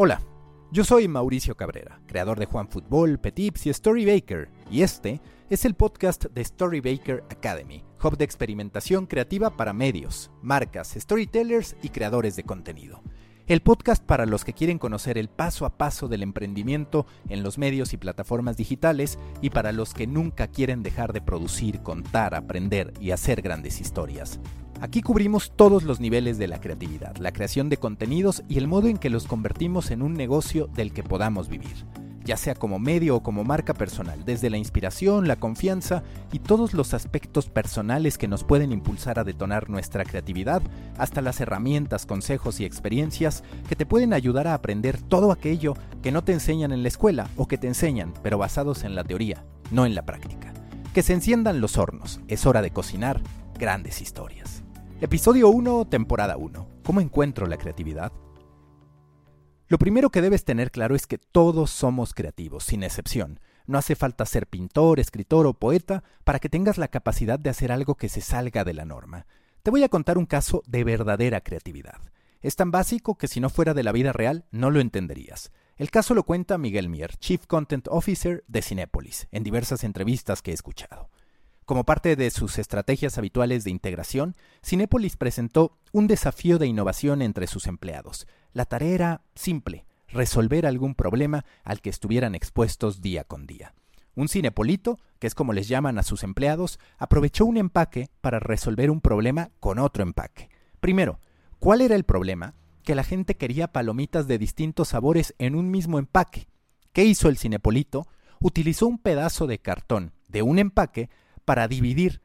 Hola, yo soy Mauricio Cabrera, creador de Juan Fútbol, Petips y Story Baker, y este es el podcast de Story Baker Academy, hub de experimentación creativa para medios, marcas, storytellers y creadores de contenido. El podcast para los que quieren conocer el paso a paso del emprendimiento en los medios y plataformas digitales y para los que nunca quieren dejar de producir, contar, aprender y hacer grandes historias. Aquí cubrimos todos los niveles de la creatividad, la creación de contenidos y el modo en que los convertimos en un negocio del que podamos vivir ya sea como medio o como marca personal, desde la inspiración, la confianza y todos los aspectos personales que nos pueden impulsar a detonar nuestra creatividad, hasta las herramientas, consejos y experiencias que te pueden ayudar a aprender todo aquello que no te enseñan en la escuela o que te enseñan, pero basados en la teoría, no en la práctica. Que se enciendan los hornos, es hora de cocinar grandes historias. Episodio 1, temporada 1. ¿Cómo encuentro la creatividad? Lo primero que debes tener claro es que todos somos creativos, sin excepción. No hace falta ser pintor, escritor o poeta para que tengas la capacidad de hacer algo que se salga de la norma. Te voy a contar un caso de verdadera creatividad. Es tan básico que si no fuera de la vida real no lo entenderías. El caso lo cuenta Miguel Mier, Chief Content Officer de Cinépolis, en diversas entrevistas que he escuchado. Como parte de sus estrategias habituales de integración, Cinépolis presentó un desafío de innovación entre sus empleados. La tarea era simple, resolver algún problema al que estuvieran expuestos día con día. Un cinepolito, que es como les llaman a sus empleados, aprovechó un empaque para resolver un problema con otro empaque. Primero, ¿cuál era el problema? Que la gente quería palomitas de distintos sabores en un mismo empaque. ¿Qué hizo el cinepolito? Utilizó un pedazo de cartón de un empaque para dividir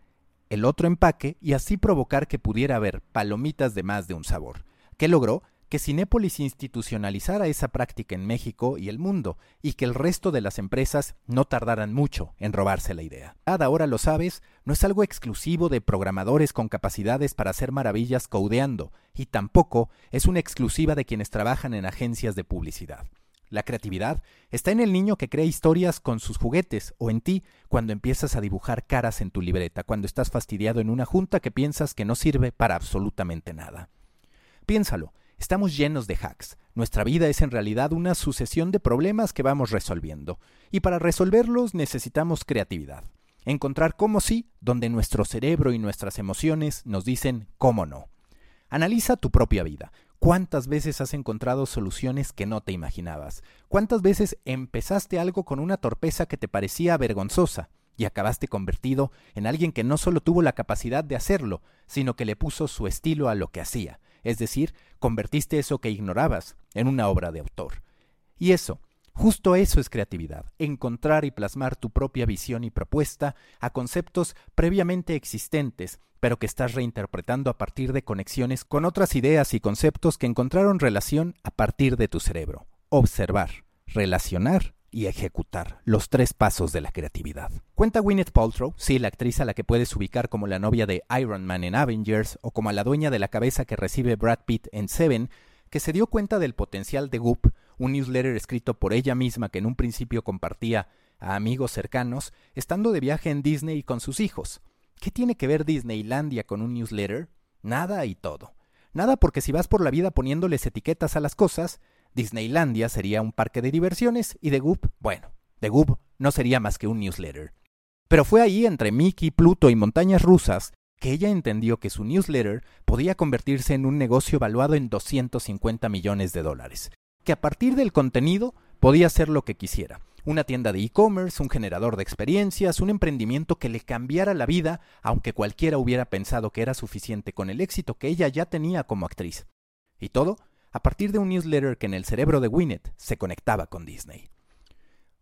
el otro empaque y así provocar que pudiera haber palomitas de más de un sabor. ¿Qué logró? Que Cinépolis institucionalizara esa práctica en México y el mundo, y que el resto de las empresas no tardaran mucho en robarse la idea. Ahora lo sabes, no es algo exclusivo de programadores con capacidades para hacer maravillas codeando, y tampoco es una exclusiva de quienes trabajan en agencias de publicidad. La creatividad está en el niño que crea historias con sus juguetes o en ti cuando empiezas a dibujar caras en tu libreta, cuando estás fastidiado en una junta que piensas que no sirve para absolutamente nada. Piénsalo, estamos llenos de hacks. Nuestra vida es en realidad una sucesión de problemas que vamos resolviendo, y para resolverlos necesitamos creatividad. Encontrar cómo sí, donde nuestro cerebro y nuestras emociones nos dicen cómo no. Analiza tu propia vida. ¿Cuántas veces has encontrado soluciones que no te imaginabas? ¿Cuántas veces empezaste algo con una torpeza que te parecía vergonzosa y acabaste convertido en alguien que no solo tuvo la capacidad de hacerlo, sino que le puso su estilo a lo que hacía? Es decir, convertiste eso que ignorabas en una obra de autor. Y eso, Justo eso es creatividad, encontrar y plasmar tu propia visión y propuesta a conceptos previamente existentes, pero que estás reinterpretando a partir de conexiones con otras ideas y conceptos que encontraron relación a partir de tu cerebro. Observar, relacionar y ejecutar, los tres pasos de la creatividad. Cuenta Gwyneth Paltrow, sí, la actriz a la que puedes ubicar como la novia de Iron Man en Avengers o como a la dueña de la cabeza que recibe Brad Pitt en Seven, que se dio cuenta del potencial de Goop un newsletter escrito por ella misma que en un principio compartía a amigos cercanos, estando de viaje en Disney con sus hijos. ¿Qué tiene que ver Disneylandia con un newsletter? Nada y todo. Nada porque si vas por la vida poniéndoles etiquetas a las cosas, Disneylandia sería un parque de diversiones y The Goop, bueno, The Goop no sería más que un newsletter. Pero fue ahí entre Mickey, Pluto y montañas rusas que ella entendió que su newsletter podía convertirse en un negocio valuado en 250 millones de dólares, que a partir del contenido podía hacer lo que quisiera. Una tienda de e-commerce, un generador de experiencias, un emprendimiento que le cambiara la vida, aunque cualquiera hubiera pensado que era suficiente con el éxito que ella ya tenía como actriz. Y todo a partir de un newsletter que en el cerebro de Winnet se conectaba con Disney.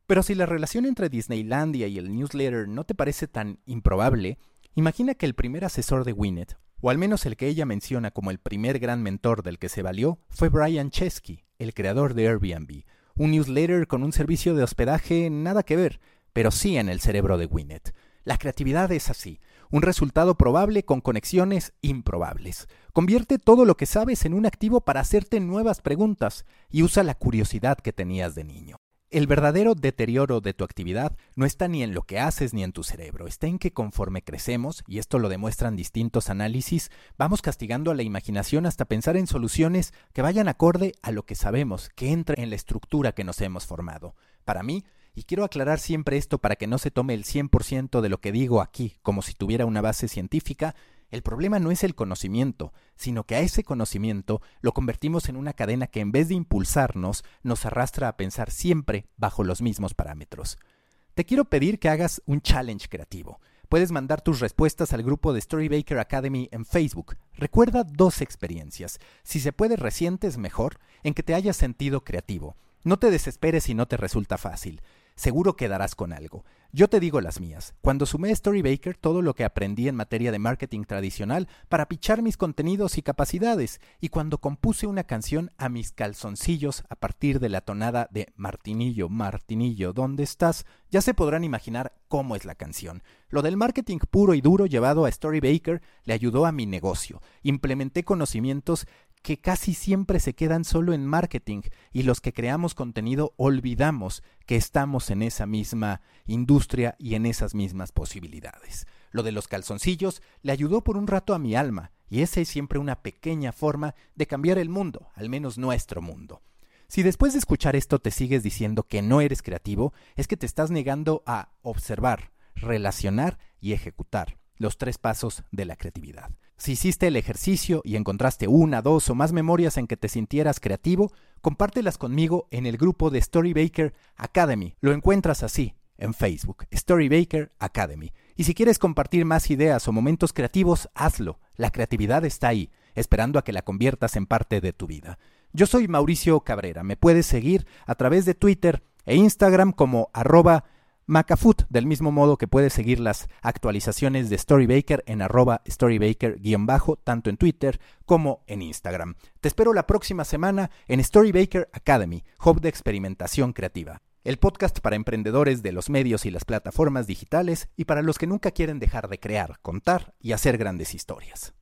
Pero si la relación entre Disneylandia y el newsletter no te parece tan improbable, imagina que el primer asesor de Winnet, o al menos el que ella menciona como el primer gran mentor del que se valió, fue Brian Chesky, el creador de Airbnb, un newsletter con un servicio de hospedaje nada que ver, pero sí en el cerebro de Winnet. La creatividad es así, un resultado probable con conexiones improbables. Convierte todo lo que sabes en un activo para hacerte nuevas preguntas y usa la curiosidad que tenías de niño. El verdadero deterioro de tu actividad no está ni en lo que haces ni en tu cerebro, está en que conforme crecemos, y esto lo demuestran distintos análisis, vamos castigando a la imaginación hasta pensar en soluciones que vayan acorde a lo que sabemos, que entre en la estructura que nos hemos formado. Para mí, y quiero aclarar siempre esto para que no se tome el 100% de lo que digo aquí como si tuviera una base científica, el problema no es el conocimiento, sino que a ese conocimiento lo convertimos en una cadena que en vez de impulsarnos, nos arrastra a pensar siempre bajo los mismos parámetros. Te quiero pedir que hagas un challenge creativo. Puedes mandar tus respuestas al grupo de Storybaker Academy en Facebook. Recuerda dos experiencias. Si se puede recientes, mejor, en que te hayas sentido creativo. No te desesperes si no te resulta fácil seguro quedarás con algo. Yo te digo las mías. Cuando sumé Storybaker, todo lo que aprendí en materia de marketing tradicional para pichar mis contenidos y capacidades, y cuando compuse una canción a mis calzoncillos a partir de la tonada de Martinillo, Martinillo, ¿dónde estás? Ya se podrán imaginar cómo es la canción. Lo del marketing puro y duro llevado a Storybaker le ayudó a mi negocio. Implementé conocimientos que casi siempre se quedan solo en marketing y los que creamos contenido olvidamos que estamos en esa misma industria y en esas mismas posibilidades. Lo de los calzoncillos le ayudó por un rato a mi alma y esa es siempre una pequeña forma de cambiar el mundo, al menos nuestro mundo. Si después de escuchar esto te sigues diciendo que no eres creativo, es que te estás negando a observar, relacionar y ejecutar los tres pasos de la creatividad. Si hiciste el ejercicio y encontraste una, dos o más memorias en que te sintieras creativo, compártelas conmigo en el grupo de Storybaker Academy. Lo encuentras así en Facebook, Storybaker Academy. Y si quieres compartir más ideas o momentos creativos, hazlo. La creatividad está ahí, esperando a que la conviertas en parte de tu vida. Yo soy Mauricio Cabrera. Me puedes seguir a través de Twitter e Instagram como arroba Macafoot, del mismo modo que puedes seguir las actualizaciones de Storybaker en arroba Storybaker-bajo, tanto en Twitter como en Instagram. Te espero la próxima semana en Storybaker Academy, hub de experimentación creativa. El podcast para emprendedores de los medios y las plataformas digitales y para los que nunca quieren dejar de crear, contar y hacer grandes historias.